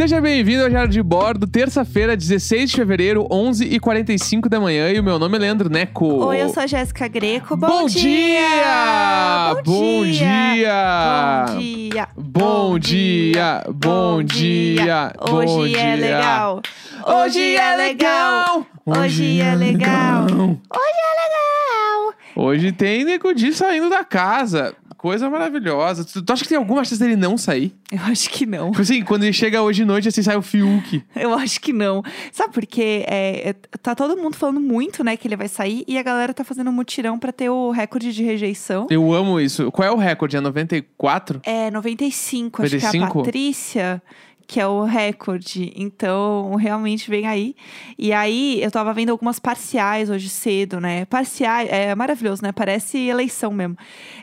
Seja bem-vindo ao Diário de Bordo, terça-feira, 16 de fevereiro, 11h45 da manhã. E o meu nome é Leandro Neco. Oi, eu sou a Jéssica Greco. Bom, Bom dia! Bom Bom dia! dia! Bom dia! Bom dia! Bom dia! Hoje Bom é dia! legal! Hoje é legal! Hoje é legal! Hoje é legal! Hoje tem Nego Di saindo da casa. Coisa maravilhosa. Tu, tu acha que tem alguma chance dele não sair? Eu acho que não. Tipo assim, quando ele chega hoje de noite, assim, sai o Fiuk. Eu acho que não. Sabe por quê? É, é, tá todo mundo falando muito, né, que ele vai sair e a galera tá fazendo um mutirão pra ter o recorde de rejeição. Eu amo isso. Qual é o recorde? É 94? É 95, acho que é a 95? Patrícia, que é o recorde. Então, realmente vem aí. E aí, eu tava vendo algumas parciais hoje cedo, né? Parciais, é maravilhoso, né? Parece eleição mesmo.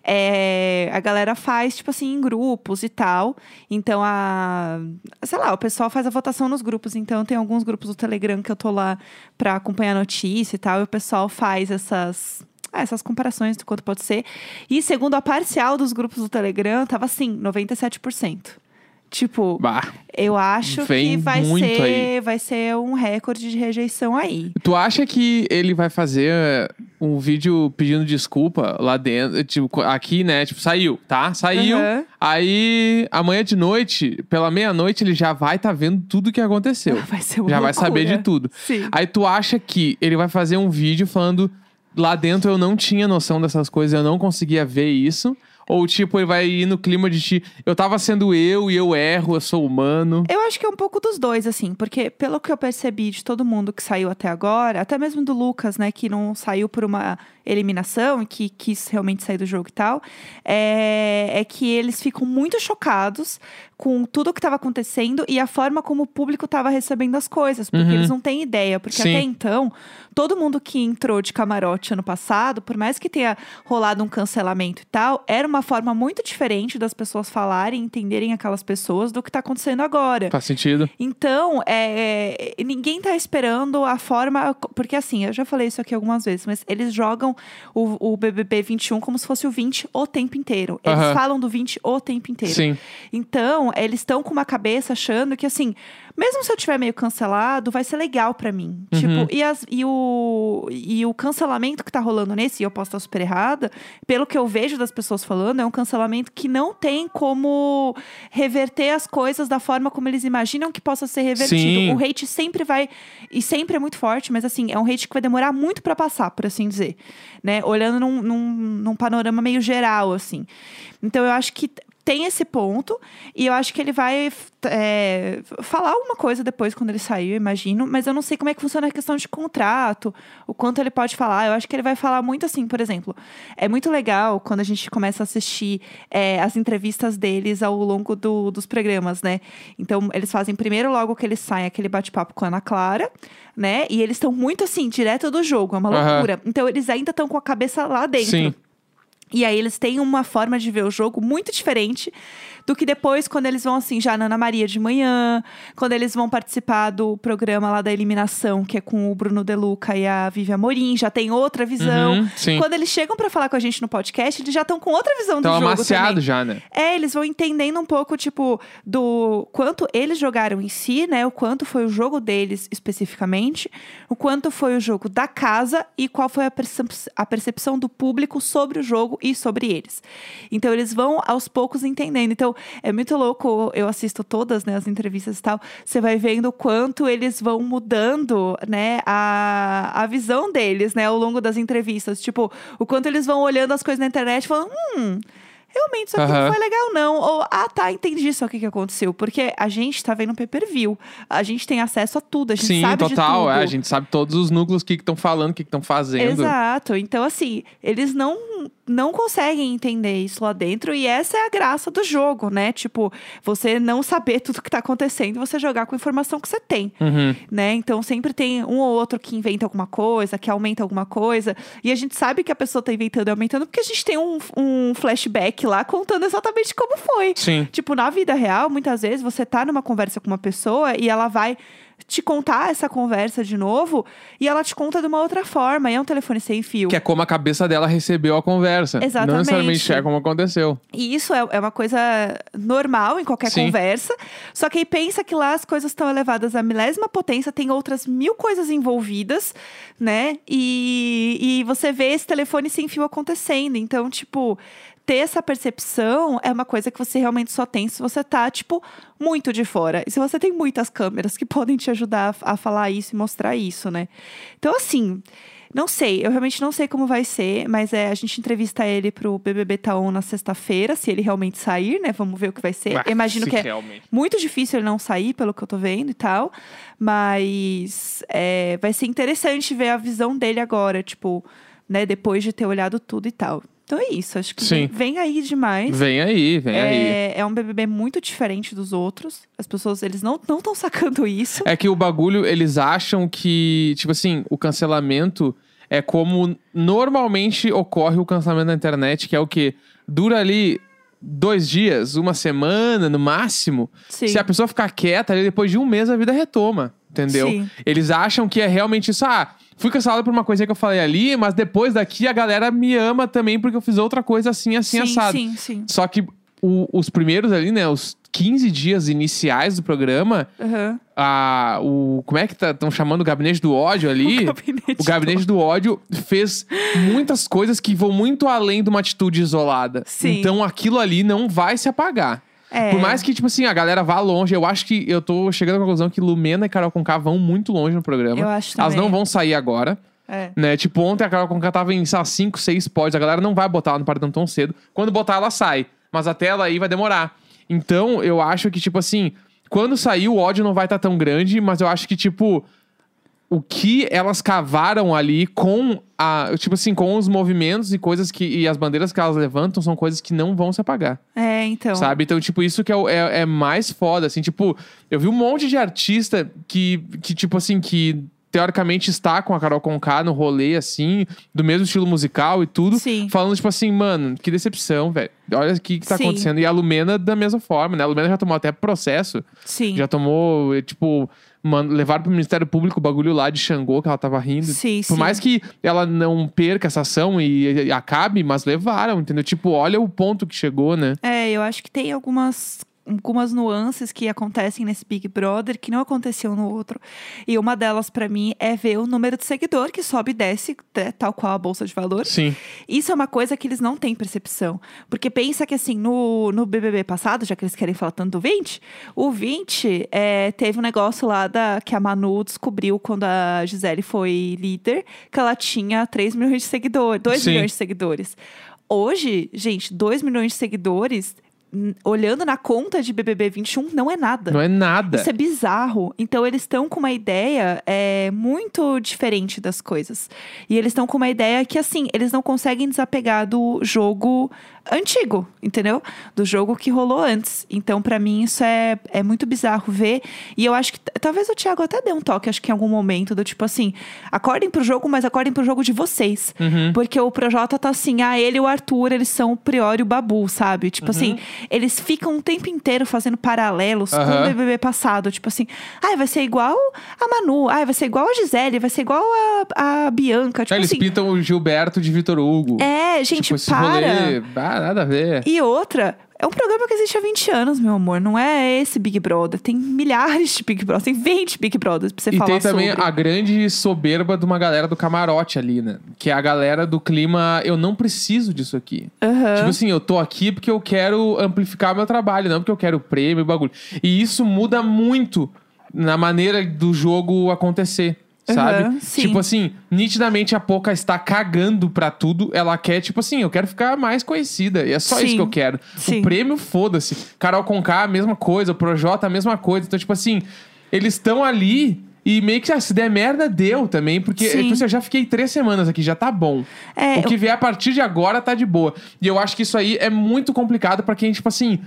É, a galera faz, tipo assim, em grupos e tal. Então, a. Sei lá, o pessoal faz a votação nos grupos. Então, tem alguns grupos do Telegram que eu tô lá pra acompanhar notícia e tal. E o pessoal faz essas. ah, Essas comparações do quanto pode ser. E segundo a parcial dos grupos do Telegram, tava assim, 97%. Tipo, Bah. eu acho que vai ser, aí. vai ser um recorde de rejeição aí. Tu acha que ele vai fazer eh, um vídeo pedindo desculpa lá dentro? Tipo, aqui, né? Tipo, saiu, tá? Saiu. Aham. Aí, amanhã de noite, pela meia-noite, ele já vai tá vendo tudo que aconteceu. Vai ser uma já vai saber loucura. de tudo. Sim. Aí tu acha que ele vai fazer um vídeo falando lá dentro eu não tinha noção dessas coisas, eu não conseguia ver isso? Ou tipo, ele vai ir no clima de ti, eu tava sendo eu e eu erro, eu sou humano. Eu acho que é um pouco dos dois, assim, porque pelo que eu percebi de todo mundo que saiu até agora, até mesmo do Lucas, né, que não saiu por uma eliminação e que quis realmente sair do jogo e tal, é, é que eles ficam muito chocados com tudo que estava acontecendo e a forma como o público estava recebendo as coisas, porque Uhum. eles não têm ideia, porque Sim. até então, todo mundo que entrou de camarote ano passado, por mais que tenha rolado um cancelamento e tal, era uma forma muito diferente das pessoas falarem, entenderem aquelas pessoas do que tá acontecendo agora. Faz sentido? Então, é, é, ninguém tá esperando a forma. Porque assim, eu já falei isso aqui algumas vezes, mas eles jogam o, o BBB 21 como se fosse o 20 o tempo inteiro. Eles Aham. falam do 20 o tempo inteiro. Sim. Então, eles estão com uma cabeça achando que, assim, mesmo se eu tiver meio cancelado, vai ser legal pra mim. Uhum. Tipo, e, as- e o, e o cancelamento que tá rolando nesse, e eu posso estar super errada, pelo que eu vejo das pessoas falando, é um cancelamento que não tem como reverter as coisas da forma como eles imaginam que possa ser revertido. Sim. O hate sempre vai, e sempre é muito forte, mas assim, é um hate que vai demorar muito pra passar, por assim dizer. Né? Olhando num, num, num panorama meio geral, assim. Então eu acho que tem esse ponto, e eu acho que ele vai é, falar alguma coisa depois quando ele sair, eu imagino, mas eu não sei como é que funciona a questão de contrato, o quanto ele pode falar. Eu acho que ele vai falar muito assim, por exemplo. É muito legal quando a gente começa a assistir é, as entrevistas deles ao longo do- dos programas, né? Então, eles fazem primeiro, logo que eles saem, aquele bate-papo com a Ana Clara, né? E eles estão muito assim, direto do jogo, é uma Aham. loucura. Então, eles ainda estão com a cabeça lá dentro. Sim. E aí eles têm uma forma de ver o jogo muito diferente do que depois, quando eles vão, assim, já na Ana Maria de manhã, quando eles vão participar do programa lá da eliminação, que é com o Bruno Deluca e a Vivi Amorim, já tem outra visão. Uhum. Quando eles chegam pra falar com a gente no podcast, eles já estão com outra visão Tão do jogo amaciado também. já, né? É, eles vão entendendo um pouco, tipo, do quanto eles jogaram em si, né? O quanto foi o jogo deles especificamente, o quanto foi o jogo da casa e qual foi a, percep- a percepção do público sobre o jogo e sobre eles. Então, eles vão aos poucos entendendo. Então, é muito louco, eu assisto todas, né, as entrevistas e tal, você vai vendo o quanto eles vão mudando, né, a, a visão deles, né, ao longo das entrevistas. Tipo, o quanto eles vão olhando as coisas na internet e falando, hum, realmente isso aqui Aham. não foi legal, não. Ou, ah, tá, entendi só o que, que aconteceu. Porque a gente tá vendo pay-per-view. A gente tem acesso a tudo, a gente Sim, sabe de total. tudo. É, a gente sabe todos os núcleos, o que estão falando, o que estão fazendo. Exato. Então, assim, eles não, não conseguem entender isso lá dentro. E essa é a graça do jogo, né? Tipo, você não saber tudo que tá acontecendo você jogar com a informação que você tem. Uhum. né? Então sempre tem um ou outro que inventa alguma coisa, que aumenta alguma coisa. E a gente sabe que a pessoa tá inventando e aumentando porque a gente tem um, um flashback lá contando exatamente como foi. Sim. Tipo, na vida real, muitas vezes você tá numa conversa com uma pessoa e ela vai te contar essa conversa de novo e ela te conta de uma outra forma. E é um telefone sem fio. Que é como a cabeça dela recebeu a conversa. Exatamente. Não necessariamente é como aconteceu. E isso é, é uma coisa normal em qualquer Sim. conversa. Só que aí pensa que lá as coisas estão elevadas à milésima potência, tem outras mil coisas envolvidas, né? E, e você vê esse telefone sem fio acontecendo. Então, tipo, ter essa percepção é uma coisa que você realmente só tem se você tá, tipo, muito de fora. E se você tem muitas câmeras que podem te ajudar a, a falar isso e mostrar isso, né? Então, assim. Não sei, eu realmente não sei como vai ser, mas é, a gente entrevista ele pro BBB Taon na sexta-feira, se ele realmente sair, né? Vamos ver o que vai ser. Ah, Imagino que é realmente. muito difícil ele não sair, pelo que eu tô vendo e tal. Mas é, vai ser interessante ver a visão dele agora, tipo, né, depois de ter olhado tudo e tal. Então é isso, acho que Sim. vem, aí demais. Vem aí, vem aí. É, é um BBB muito diferente dos outros. As pessoas, eles não estão sacando isso. É que o bagulho, eles acham que, tipo assim, o cancelamento é como normalmente ocorre o cancelamento na internet, que é o quê? Dura ali dois dias, uma semana no máximo. Sim. Se a pessoa ficar quieta, ali, depois de um mês a vida retoma. Entendeu? Sim. Eles acham que é realmente isso. Ah, fui cancelado por uma coisa que eu falei ali, mas depois daqui a galera me ama também porque eu fiz outra coisa assim, assim, sim, assado. sim, sim. Só que o- os primeiros ali, né? Os 15 dias iniciais do programa, Aham. a, o, como é que estão chamando o gabinete do ódio ali? O gabinete o gabinete do ódio fez muitas coisas que vão muito além de uma atitude isolada. Sim. Então aquilo ali não vai se apagar. É. Por mais que, tipo assim, a galera vá longe, eu acho que eu tô chegando à conclusão que Lumena e Carol Conká vão muito longe no programa. Eu acho Elas não vão sair agora. É. Né? Tipo, ontem a Carol Conká tava em, sei lá, 5, 6 pods. A galera não vai botar ela no paredão tão cedo. Quando botar, ela sai. Mas até ela aí vai demorar. Então, eu acho que, tipo assim, quando sair, o ódio não vai estar tão grande, mas eu acho que, tipo, o que elas cavaram ali com a. Tipo assim, com os movimentos e coisas que. E as bandeiras que elas levantam são coisas que não vão se apagar. É, então. Sabe? Então, tipo, isso que é, é, é mais foda, assim. Tipo, eu vi um monte de artista que, que tipo assim, que teoricamente está com a Carol Conká no rolê, assim, do mesmo estilo musical e tudo. Sim. Falando, tipo assim, mano, que decepção, velho. Olha o que, que tá Sim. acontecendo. E a Lumena da mesma forma, né? A Lumena já tomou até processo. Sim. Já tomou, tipo, mano, levaram pro Ministério Público o bagulho lá de Xangô, que ela tava rindo. Sim, Por sim. mais que ela não perca essa ação e, e acabe, mas levaram, entendeu? Tipo, olha o ponto que chegou, né? É, eu acho que tem algumas, algumas nuances que acontecem nesse Big Brother que não aconteciam no outro. E uma delas, pra mim, é ver o número de seguidor que sobe e desce, né, tal qual a Bolsa de Valores. Sim. Isso é uma coisa que eles não têm percepção. Porque pensa que, assim, no, no BBB passado, já que eles querem falar tanto do 20, o 20 é, teve um negócio lá da, que a Manu descobriu quando a Gisele foi líder, que ela tinha 3 milhões de seguidores, 2 Sim. milhões de seguidores. Hoje, gente, 2 milhões de seguidores, olhando na conta de BBB 21, não é nada. Não é nada. Isso é bizarro. Então, eles estão com uma ideia é, muito diferente das coisas. E eles estão com uma ideia que, assim, eles não conseguem desapegar do jogo antigo, entendeu? Do jogo que rolou antes. Então, pra mim, isso é, é muito bizarro ver. E eu acho que talvez o Thiago até dê um toque, acho que em algum momento, do tipo assim: acordem pro jogo, mas acordem pro jogo de vocês. Uhum. Porque o Projota tá assim, ah, ele e o Arthur, eles são o Prior e o Babu, sabe? Tipo assim, eles ficam o tempo inteiro fazendo paralelos com o. BBB passado. Tipo assim, ai, vai ser igual a Manu, ai, vai ser igual a Gisele, vai ser igual a, a Bianca. Tipo Ah, eles assim, pintam o Gilberto de Vitor Hugo. é, gente, tipo, para. rolê. Ah, nada a ver. E outra, é um programa que existe há 20 anos, meu amor. Não é esse Big Brother. Tem milhares de Big Brothers. Tem 20 Big Brothers pra você E falar tem também sobre. a grande soberba de uma galera do camarote ali, né? Que é a galera do clima, eu não preciso disso aqui. Aham. Tipo assim, eu tô aqui porque eu quero amplificar meu trabalho, não porque eu quero prêmio e bagulho. E isso muda muito na maneira do jogo acontecer. Sabe? Sim. Tipo assim, nitidamente a Poca está cagando pra tudo. Ela quer, tipo assim, eu quero ficar mais conhecida. E é só isso Sim, que eu quero. sim. O prêmio, foda-se. Carol Conká, a mesma coisa. O Projota, a mesma coisa. Então, tipo assim, eles estão ali e meio que, ah, se der merda, deu também. Porque Sim. tipo assim, eu já fiquei três semanas aqui, já tá bom. É, o que vier a partir de agora tá de boa. E eu acho que isso aí é muito complicado pra quem, tipo assim.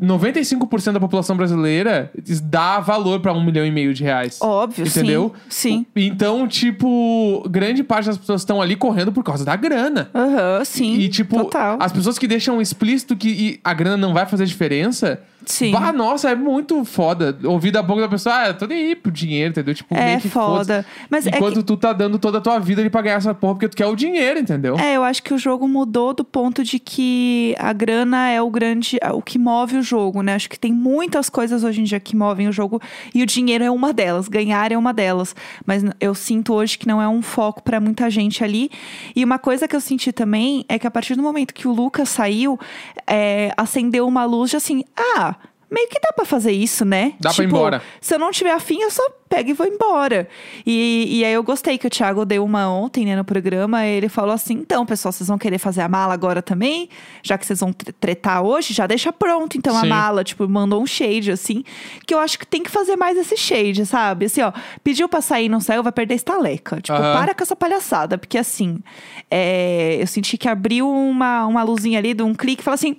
95% da população brasileira dá valor pra um milhão e meio de reais. Óbvio, sim. Entendeu? Sim. Então, tipo, grande parte das pessoas estão ali correndo por causa da grana. Aham, sim. E, tipo, Total. as pessoas que deixam explícito que a grana não vai fazer diferença, Sim. Bah, nossa, é muito foda. Ouvir da boca da pessoa, ah, eu tô nem aí pro dinheiro, entendeu? Tipo, É meio que foda. Mas é que Enquanto tu tá dando toda a tua vida ali pra ganhar essa porra, porque tu quer o dinheiro, entendeu? É, eu acho que o jogo mudou do ponto de que a grana é o grande, o que move o jogo, né? Acho que tem muitas coisas hoje em dia que movem o jogo e o dinheiro é uma delas, ganhar é uma delas. Mas eu sinto hoje que não é um foco pra muita gente ali. E uma coisa que eu senti também é que a partir do momento que o Lucas saiu, é, acendeu uma luz de assim, ah. Meio que dá pra fazer isso, né? Dá pra ir Tipo, embora. Se eu não tiver afim, eu só pego e vou embora. E, e aí eu gostei que o Thiago deu uma ontem, né, no programa. Ele falou assim: então, pessoal, vocês vão querer fazer a mala agora também? Já que vocês vão tre- tretar hoje, já deixa pronto, então, a Sim. mala. Tipo, mandou um shade, assim. Que eu acho que tem que fazer mais esse shade, sabe? Assim, ó, pediu pra sair, não saiu, vai perder estaleca. Tipo, Aham. para com essa palhaçada. Porque assim, é, eu senti que abriu uma, uma luzinha ali de um clique e falou assim.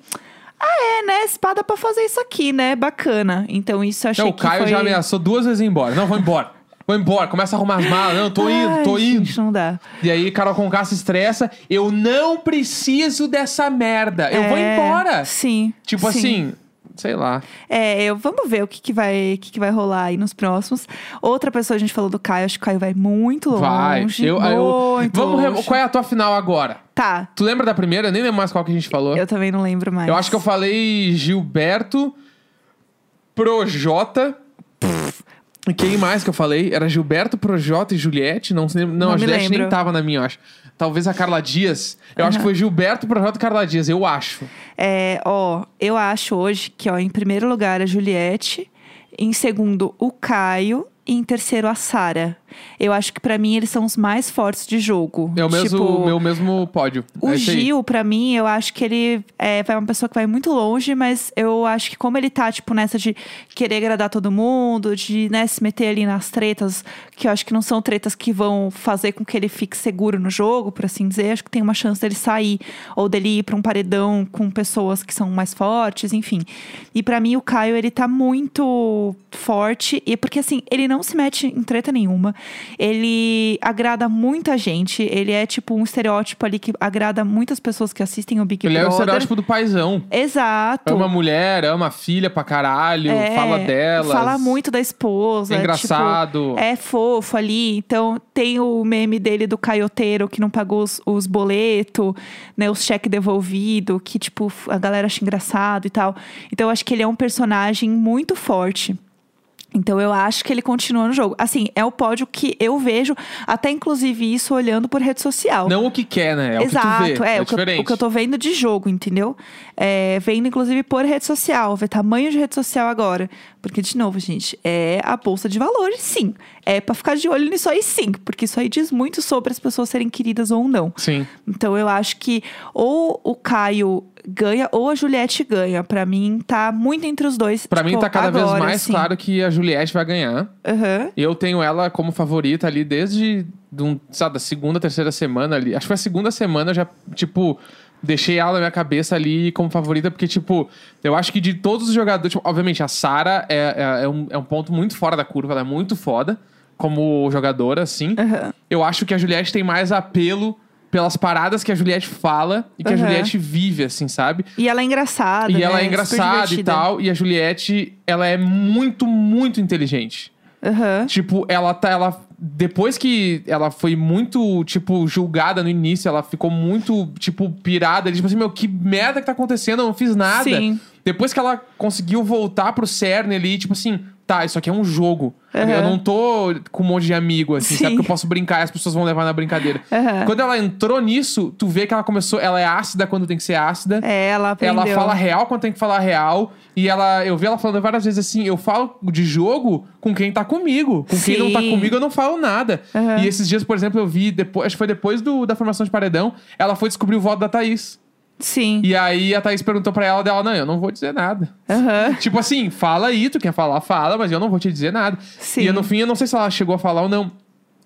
Ah, é, né? Espada pra fazer isso aqui, né? Bacana. Então, isso eu achei Não, o que Caio foi... já ameaçou duas vezes ir embora. Não, vou embora. Vou embora, começa a arrumar as malas. Não, tô indo, Ai, tô indo. Gente, não dá. E aí, Carol Conká se estressa. Eu não preciso dessa merda. Eu vou É, embora. Sim. Tipo sim. assim, sei lá. É, eu, vamos ver o que, que, vai, o que, que vai rolar aí nos próximos. Outra pessoa, a gente falou do Caio, acho que o Caio vai muito longe. Vai. Eu, eu- muito vamos re- longe. Qual é a tua final agora? Tá, Tu lembra da primeira? Eu nem lembro mais qual que a gente falou. eu também não lembro mais. Eu acho que eu falei Gilberto, Projota. E quem mais que eu falei? Era Gilberto, Projota e Juliette? Não, se lembra- não, Não a me Juliette nem lembro. tava na minha, eu acho. Talvez a Carla Dias. Eu acho que foi Gilberto, Projota e Carla Dias, eu acho. É, ó, eu acho hoje que, ó, em primeiro lugar a Juliette, em segundo o Caio e em terceiro a Sara. Eu acho que pra mim eles são os mais fortes de jogo. É o mesmo, Tipo, meu mesmo pódio. O é. Gil, pra mim, eu acho que ele é vai uma pessoa que vai muito longe, mas eu acho que como ele tá, tipo, nessa de querer agradar todo mundo, de, né, se meter ali nas tretas, que eu acho que não são tretas que vão fazer com que ele fique seguro no jogo, por assim dizer, acho que tem uma chance dele sair, ou dele ir pra um paredão com pessoas que são mais fortes, enfim. E pra mim, o Caio, ele tá muito forte, e porque assim, ele não se mete em treta nenhuma, ele agrada muita gente, ele é tipo um estereótipo ali que agrada muitas pessoas que assistem o Big Ele é o Brother. estereótipo do paizão. Exato. Ama mulher, ama filha pra caralho, É, fala delas. Fala muito da esposa. É engraçado. tipo, é fofo ali. Então, tem o meme dele do caioteiro que não pagou os, os boletos, né? Os cheques devolvidos, que, tipo, a galera acha engraçado e tal. Então, eu acho que ele é um personagem muito forte. Então eu acho que ele continua no jogo. Assim, é o pódio que eu vejo, até inclusive isso olhando por rede social. Não o que quer, né? É Exato, o que é, É, o, que eu, o que eu tô vendo de jogo, entendeu? É, vendo, inclusive, por rede social, ver tamanho de rede social agora. Porque, de novo, gente, é a bolsa de valores, sim. É pra ficar de olho nisso aí, sim. Porque isso aí diz muito sobre as pessoas serem queridas ou não. Sim. Então eu acho que ou o Caio ganha ou a Juliette ganha. Pra mim, tá muito entre os dois. Pra mim tipo, tá cada vez agora, mais assim. claro que a Juliette vai ganhar. Aham. Eu tenho ela como favorita ali desde de um, sabe, da segunda, terceira semana ali. Acho que foi a segunda semana eu já, tipo, deixei ela na minha cabeça ali como favorita, porque, tipo, eu acho que de todos os jogadores, tipo, obviamente, a Sara é, é, é um, é um ponto muito fora da curva, ela é muito foda como jogadora, assim. Aham. Eu acho que a Juliette tem mais apelo pelas paradas que a Juliette fala e que a Aham. Juliette vive, assim, sabe? E ela é engraçada. E ela né? é Super engraçada e tal. E a Juliette, ela é muito, muito inteligente. Aham. Tipo, ela tá. Ela, depois que ela foi muito, tipo, julgada no início, ela ficou muito, tipo, pirada. Tipo assim, meu, que merda que tá acontecendo? Eu não fiz nada. Sim. Depois que ela conseguiu voltar pro cerne ali, tipo assim, tá, isso aqui é um jogo. Aham. Eu não tô com um monte de amigo, assim, Sim. sabe? Que eu posso brincar e as pessoas vão levar na brincadeira. Aham. Quando ela entrou nisso, tu vê que ela começou. Ela é ácida quando tem que ser ácida. É, ela aprendeu. Ela fala real quando tem que falar real. E ela, eu vi ela falando várias vezes assim: eu falo de jogo com quem tá comigo. Com quem não tá Sim. comigo, eu não falo nada. Aham. E esses dias, por exemplo, eu vi, depois, acho que foi depois do, da formação de paredão, ela foi descobrir o voto da Thaís. Sim. E aí a Thaís perguntou pra ela dela: não, eu não vou dizer nada. Aham. Tipo assim, fala aí, tu quer falar, fala, mas eu não vou te dizer nada. Sim. E no fim, eu não sei se ela chegou a falar ou não.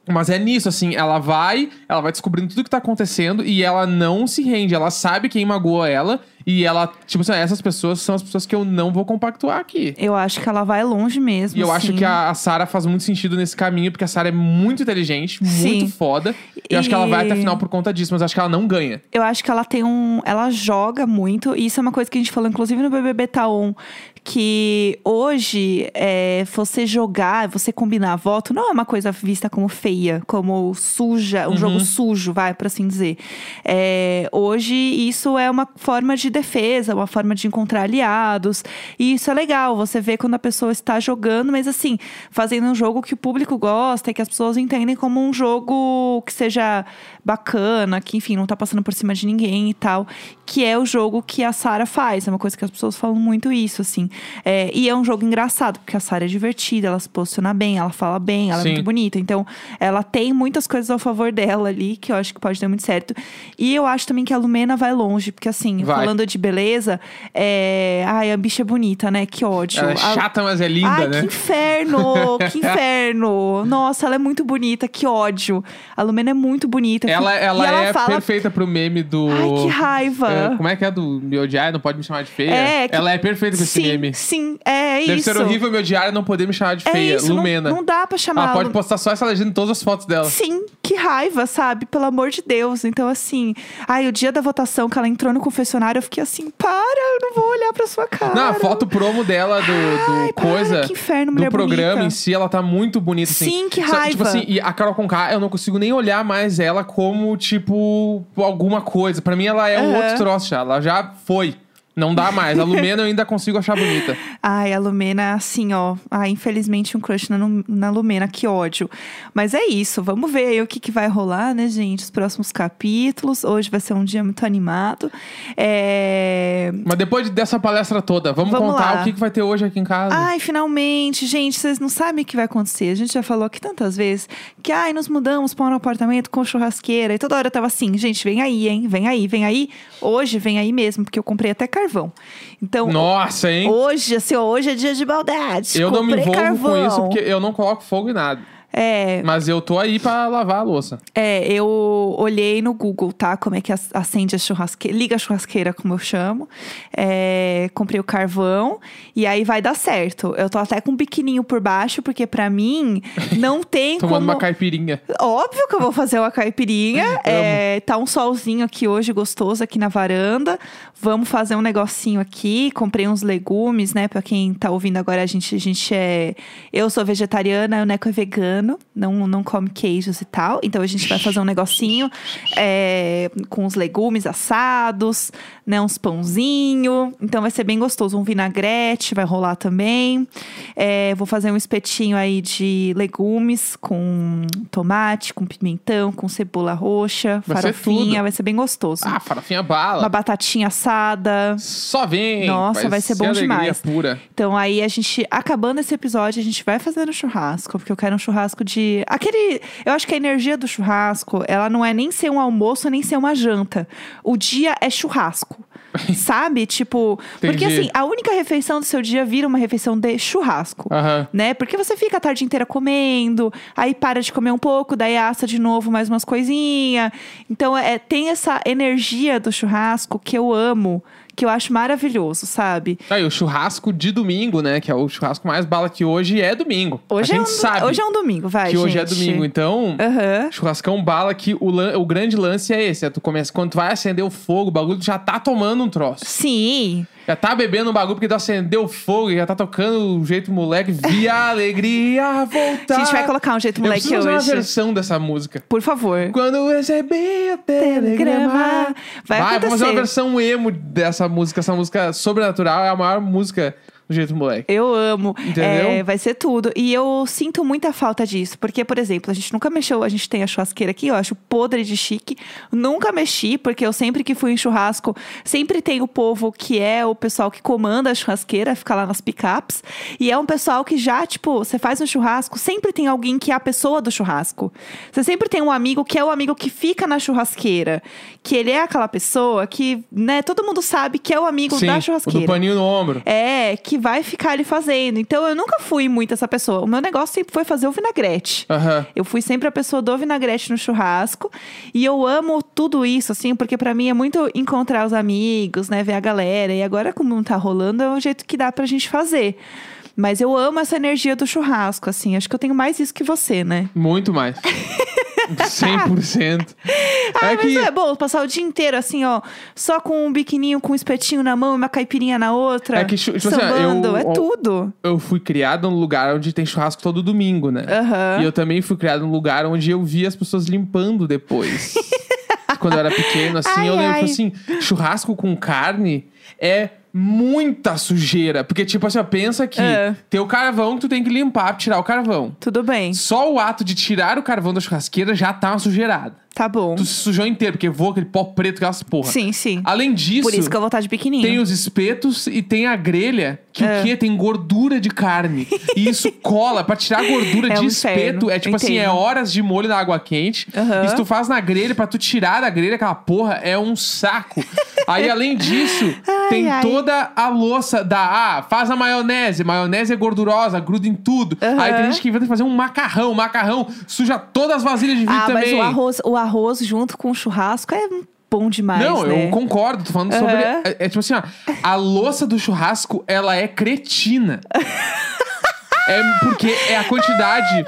Mas é nisso, assim, ela vai, ela vai descobrindo tudo que tá acontecendo e ela não se rende. Ela sabe quem magoou ela e ela, tipo assim, essas pessoas são as pessoas que eu não vou compactuar aqui. Eu acho que ela vai longe mesmo. E eu acho sim. que a, a Sara faz muito sentido nesse caminho, porque a Sara é muito inteligente, muito Sim. foda. Eu acho que ela vai até a E- final por conta disso, mas acho que ela não ganha. Eu acho que ela tem um. Ela joga muito, e isso é uma coisa que a gente falou, inclusive no BBB Taon, que hoje é, você jogar, você combinar voto, não é uma coisa vista como feia, como suja, um jogo sujo, vai, por assim dizer. É, hoje isso é uma forma de defesa, uma forma de encontrar aliados, e isso é legal. Você vê quando a pessoa está jogando, mas assim, fazendo um jogo que o público gosta e que as pessoas entendem como um jogo que seja bacana, que enfim, não tá passando por cima de ninguém e tal, que é o jogo que a Sara faz. É uma coisa que as pessoas falam muito isso, assim. É, e é um jogo engraçado, porque a Sara é divertida, ela se posiciona bem, ela fala bem, ela Sim. é muito bonita. Então, ela tem muitas coisas ao favor dela ali, que eu acho que pode dar muito certo. E eu acho também que a Lumena vai longe, porque assim, Vai. falando de beleza, é... ai, a bicha é bonita, né? Que ódio. Ela é A- chata, mas é linda, Ai, né? que inferno! que inferno! Nossa, ela é muito bonita, que ódio. A Lumena é muito bonita. Ela, E ela, é fala. perfeita pro meme do. Ai, que raiva! É, como é que é do me odiar, não pode me chamar de feia? É, que- Ela é perfeita com esse sim, meme. sim, é Deve isso. ser horrível me odiar e não poder me chamar de É feia. isso, não- Lumena. Não, dá pra chamar Ela ela. pode postar só essa legenda em todas as fotos dela. Sim, que raiva, sabe? Pelo amor de Deus. Então, assim, ai, o dia da votação que ela entrou no confessionário, eu fiquei assim, para, eu não vou olhar pra sua cara. Não, a foto promo dela do, do Ai, para, coisa. que inferno, do mulher programa bonita. em si, ela tá muito bonita, assim. Sim, que Só- raiva. Tipo assim, e a Carol Conká, eu não consigo nem olhar mais ela como, tipo, alguma coisa. Pra mim, ela é um Aham. outro troço já. Ela já foi. Não dá mais. A Lumena eu ainda consigo achar bonita. Ai, a Lumena, assim, ó. Ai, infelizmente, um crush na, na Lumena, que ódio. Mas é isso, vamos ver aí o que, que vai rolar, né, gente? Os próximos capítulos. Hoje vai ser um dia muito animado. É... Mas depois dessa palestra toda, vamos, Vamos contar lá. o que, que vai ter hoje aqui em casa. Ai, finalmente, gente, vocês não sabem o que vai acontecer. A gente já falou aqui tantas vezes que, ai, nos mudamos para um apartamento com churrasqueira. E toda hora eu tava assim, gente, vem aí, hein? Vem aí, vem aí. Hoje vem aí mesmo, porque eu comprei até carvão. Então, Nossa, hein? hoje, assim, hoje é dia de maldade. Eu não me envolvo carvão. com isso porque eu não coloco fogo em nada. É, Mas eu tô aí pra lavar a louça. É, eu olhei no Google, tá? Como é que ac- acende a churrasqueira, liga a churrasqueira, como eu chamo. É, comprei o carvão e aí vai dar certo. Eu tô até com um biquininho por baixo, porque pra mim não tem Tomando como. uma caipirinha. Óbvio que eu vou fazer uma caipirinha. É, tá um solzinho aqui hoje, gostoso, aqui na varanda. Vamos fazer um negocinho aqui. Comprei uns legumes, né? Pra quem tá ouvindo agora, a gente, a gente é. Eu sou vegetariana, o Neco é vegano, não, não come queijos e tal. Então a gente vai fazer um negocinho é, com os legumes assados, né? Uns pãozinho. Então vai ser bem gostoso. Um vinagrete vai rolar também. É, vou fazer um espetinho aí de legumes com tomate, com pimentão, com cebola roxa, Vai ser farofinha. tudo. Vai ser bem gostoso. Ah, farofinha bala. Uma batatinha assada. Só vem. Nossa, vai ser bom alegria demais. pura. Então aí a gente, acabando esse episódio, a gente vai fazendo churrasco, porque eu quero um churrasco de. Aquele. Eu acho que a energia do churrasco, ela não é nem ser um almoço, nem ser uma janta. O dia é churrasco. Sabe? Tipo. Porque Entendi. assim, a única refeição do seu dia vira uma refeição de churrasco. Aham. Né? Porque você fica a tarde inteira comendo, aí para de comer um pouco, daí assa de novo mais umas coisinhas. Então, é, tem essa energia do churrasco que eu amo, que eu acho maravilhoso, sabe? Aí, o churrasco de domingo, né? Que é o churrasco mais bala que hoje é domingo. Hoje, a é, gente um, sabe hoje é um domingo, vai, que hoje é gente. domingo. Então, Aham. churrascão bala que o, lan- o grande lance é esse. É tu começa, quando tu vai acender o fogo, o bagulho já tá tomando um troço. Sim. Já tá bebendo um bagulho porque tu acendeu o fogo e já tá tocando o jeito moleque. Via alegria voltar. A gente vai colocar um jeito Eu moleque preciso fazer hoje. uma versão dessa música. Por favor. Quando recebi o telegrama. Vai vamos fazer acontecer. uma versão emo dessa música. Essa música sobrenatural é a maior música do jeito moleque. Eu amo. Entendeu? É, vai ser tudo. E eu sinto muita falta disso. Porque, por exemplo, a gente nunca mexeu, a gente tem a churrasqueira aqui, eu acho podre de chique. Nunca mexi, porque eu sempre que fui em churrasco, sempre tem o povo que é o pessoal que comanda a churrasqueira, fica lá nas picapes. E é um pessoal que já, tipo, você faz um churrasco, sempre tem alguém que é a pessoa do churrasco. Você sempre tem um amigo que é o amigo que fica na churrasqueira. Que ele é aquela pessoa que, né, todo mundo sabe que é o amigo Sim, da o churrasqueira. do paninho no ombro. É, que vai ficar ali fazendo. Então eu nunca fui muito essa pessoa. O meu negócio sempre foi fazer o vinagrete. Aham. Eu fui sempre a pessoa do vinagrete no churrasco. E eu amo tudo isso, assim, porque pra mim é muito encontrar os amigos, né? Ver a galera. E agora, como não tá rolando, é o jeito que dá pra gente fazer. Mas eu amo essa energia do churrasco, assim. Acho que eu tenho mais isso que você, né? Muito mais. 100%. Ah, é mas que é bom passar o dia inteiro assim, ó, só com um biquininho com um espetinho na mão e uma caipirinha na outra. É que, tipo assim, sambando, eu- é tudo. eu fui criado num lugar onde tem churrasco todo domingo, né? Aham. E eu também fui criado num lugar onde eu via as pessoas limpando depois. Quando eu era pequeno, assim, Ai, eu lembro, ai. tipo assim, churrasco com carne é muita sujeira. Porque, tipo assim, ó, pensa que É. tem o carvão que tu tem que limpar pra tirar o carvão. Tudo bem, Só o ato de tirar o carvão da churrasqueira já tá uma sujeirada. Tá bom. Tu se sujou inteiro, porque voa aquele pó preto, aquelas porra. Sim, sim. Além disso, Por isso que eu vou estar de biquininho. tem os espetos e tem a grelha, que É. o quê? Tem gordura de carne. e isso cola. Pra tirar a gordura É de um espeto, inferno, é tipo assim, é horas de molho na água quente. Aham. E se tu faz na grelha, pra tu tirar da grelha aquela porra, é um saco. Aí, além disso, tem ai. toda a louça da... Ah, faz a maionese. Maionese é gordurosa, gruda em tudo. Aham. Aí tem gente que inventa fazer um macarrão. Macarrão suja todas as vasilhas de vidro Ah, também. mas o arroz, o arroz junto com o churrasco é bom demais, Não, né? eu concordo, tô falando sobre. Aham. É, é tipo assim, ó, a louça do churrasco, ela é cretina. é porque é a quantidade.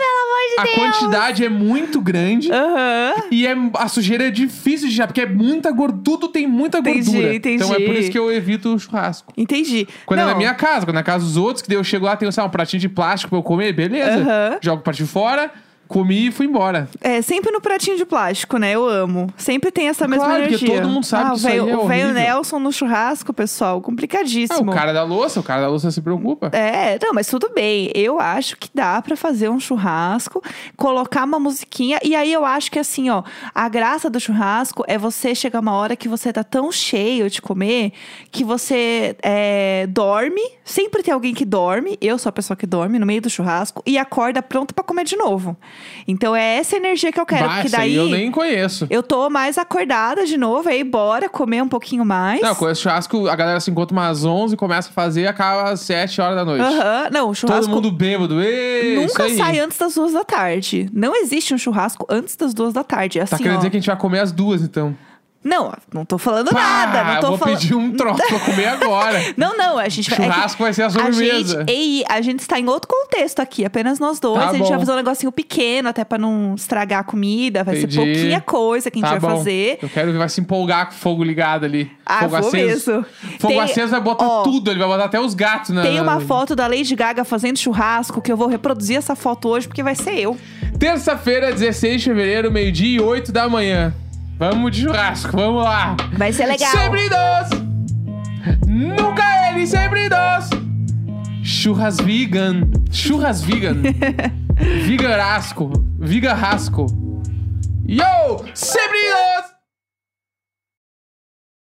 a quantidade é muito grande. Aham. E é, a sujeira é difícil de tirar, porque é muita gordura. Tudo tem muita Entendi, gordura. entendi. Então é por isso que eu evito o churrasco. Entendi. Quando Não, é na minha casa, quando é na casa dos outros, que daí eu chego lá, tem sei lá, um pratinho de plástico pra eu comer, beleza. Aham. Jogo o pratinho fora, comi e fui embora. É, sempre no pratinho de plástico, né? Eu amo. Sempre tem essa mesma Claro, porque energia. todo mundo sabe ah, que o isso é O velho. Nelson no churrasco, pessoal, Ah, complicadíssimo. o cara da louça, o cara da louça se preocupa. É, não, mas tudo bem. Eu acho que dá pra fazer um churrasco, colocar uma musiquinha. E aí eu acho que assim, ó, a graça do churrasco é você chegar uma hora que você tá tão cheio de comer que você é, dorme. Sempre tem alguém que dorme. Eu sou a pessoa que dorme no meio do churrasco e acorda pronto pra comer de novo. Então é essa energia que eu quero. Bah, porque daí eu nem conheço. eu tô mais acordada de novo, aí bora comer um pouquinho mais. Não, com esse churrasco, a galera se encontra umas 11, começa a fazer e acaba às 7 horas da noite. Aham, Não, o churrasco. Todo mundo bêbado. Isso Nunca sai antes das duas da tarde. Não existe um churrasco antes das duas da tarde. É Tá assim, querendo ó. dizer que a gente vai comer às duas, então. Não, não tô falando Pá, nada. Não tô vou falando. pedir um troço pra comer agora. Não, não, a gente vai. é que Churrasco vai ser a A sobremesa. gente, ei, a gente está em outro contexto aqui, apenas nós dois. Tá a gente bom. vai fazer um negocinho pequeno, até pra não estragar a comida. Vai Entendi. ser pouquinha coisa que a gente Tá vai bom. fazer. Eu quero ver, vai se empolgar com o fogo ligado ali. Ah, fogo vou aceso. mesmo. Fogo Tem- aceso vai botar ó, tudo, ele vai botar até os gatos na. Tem uma foto da Lady Gaga fazendo churrasco que eu vou reproduzir essa foto hoje porque vai ser eu. Terça-feira, 16 de fevereiro, meio-dia e 8 da manhã. Vamos de churrasco, vamos lá. Vai ser legal. Sempre doce. Nunca ele, sempre doce. Churras vegan. Churras vegan. Vigarasco. Vigarrasco. Yo! Sempre doce.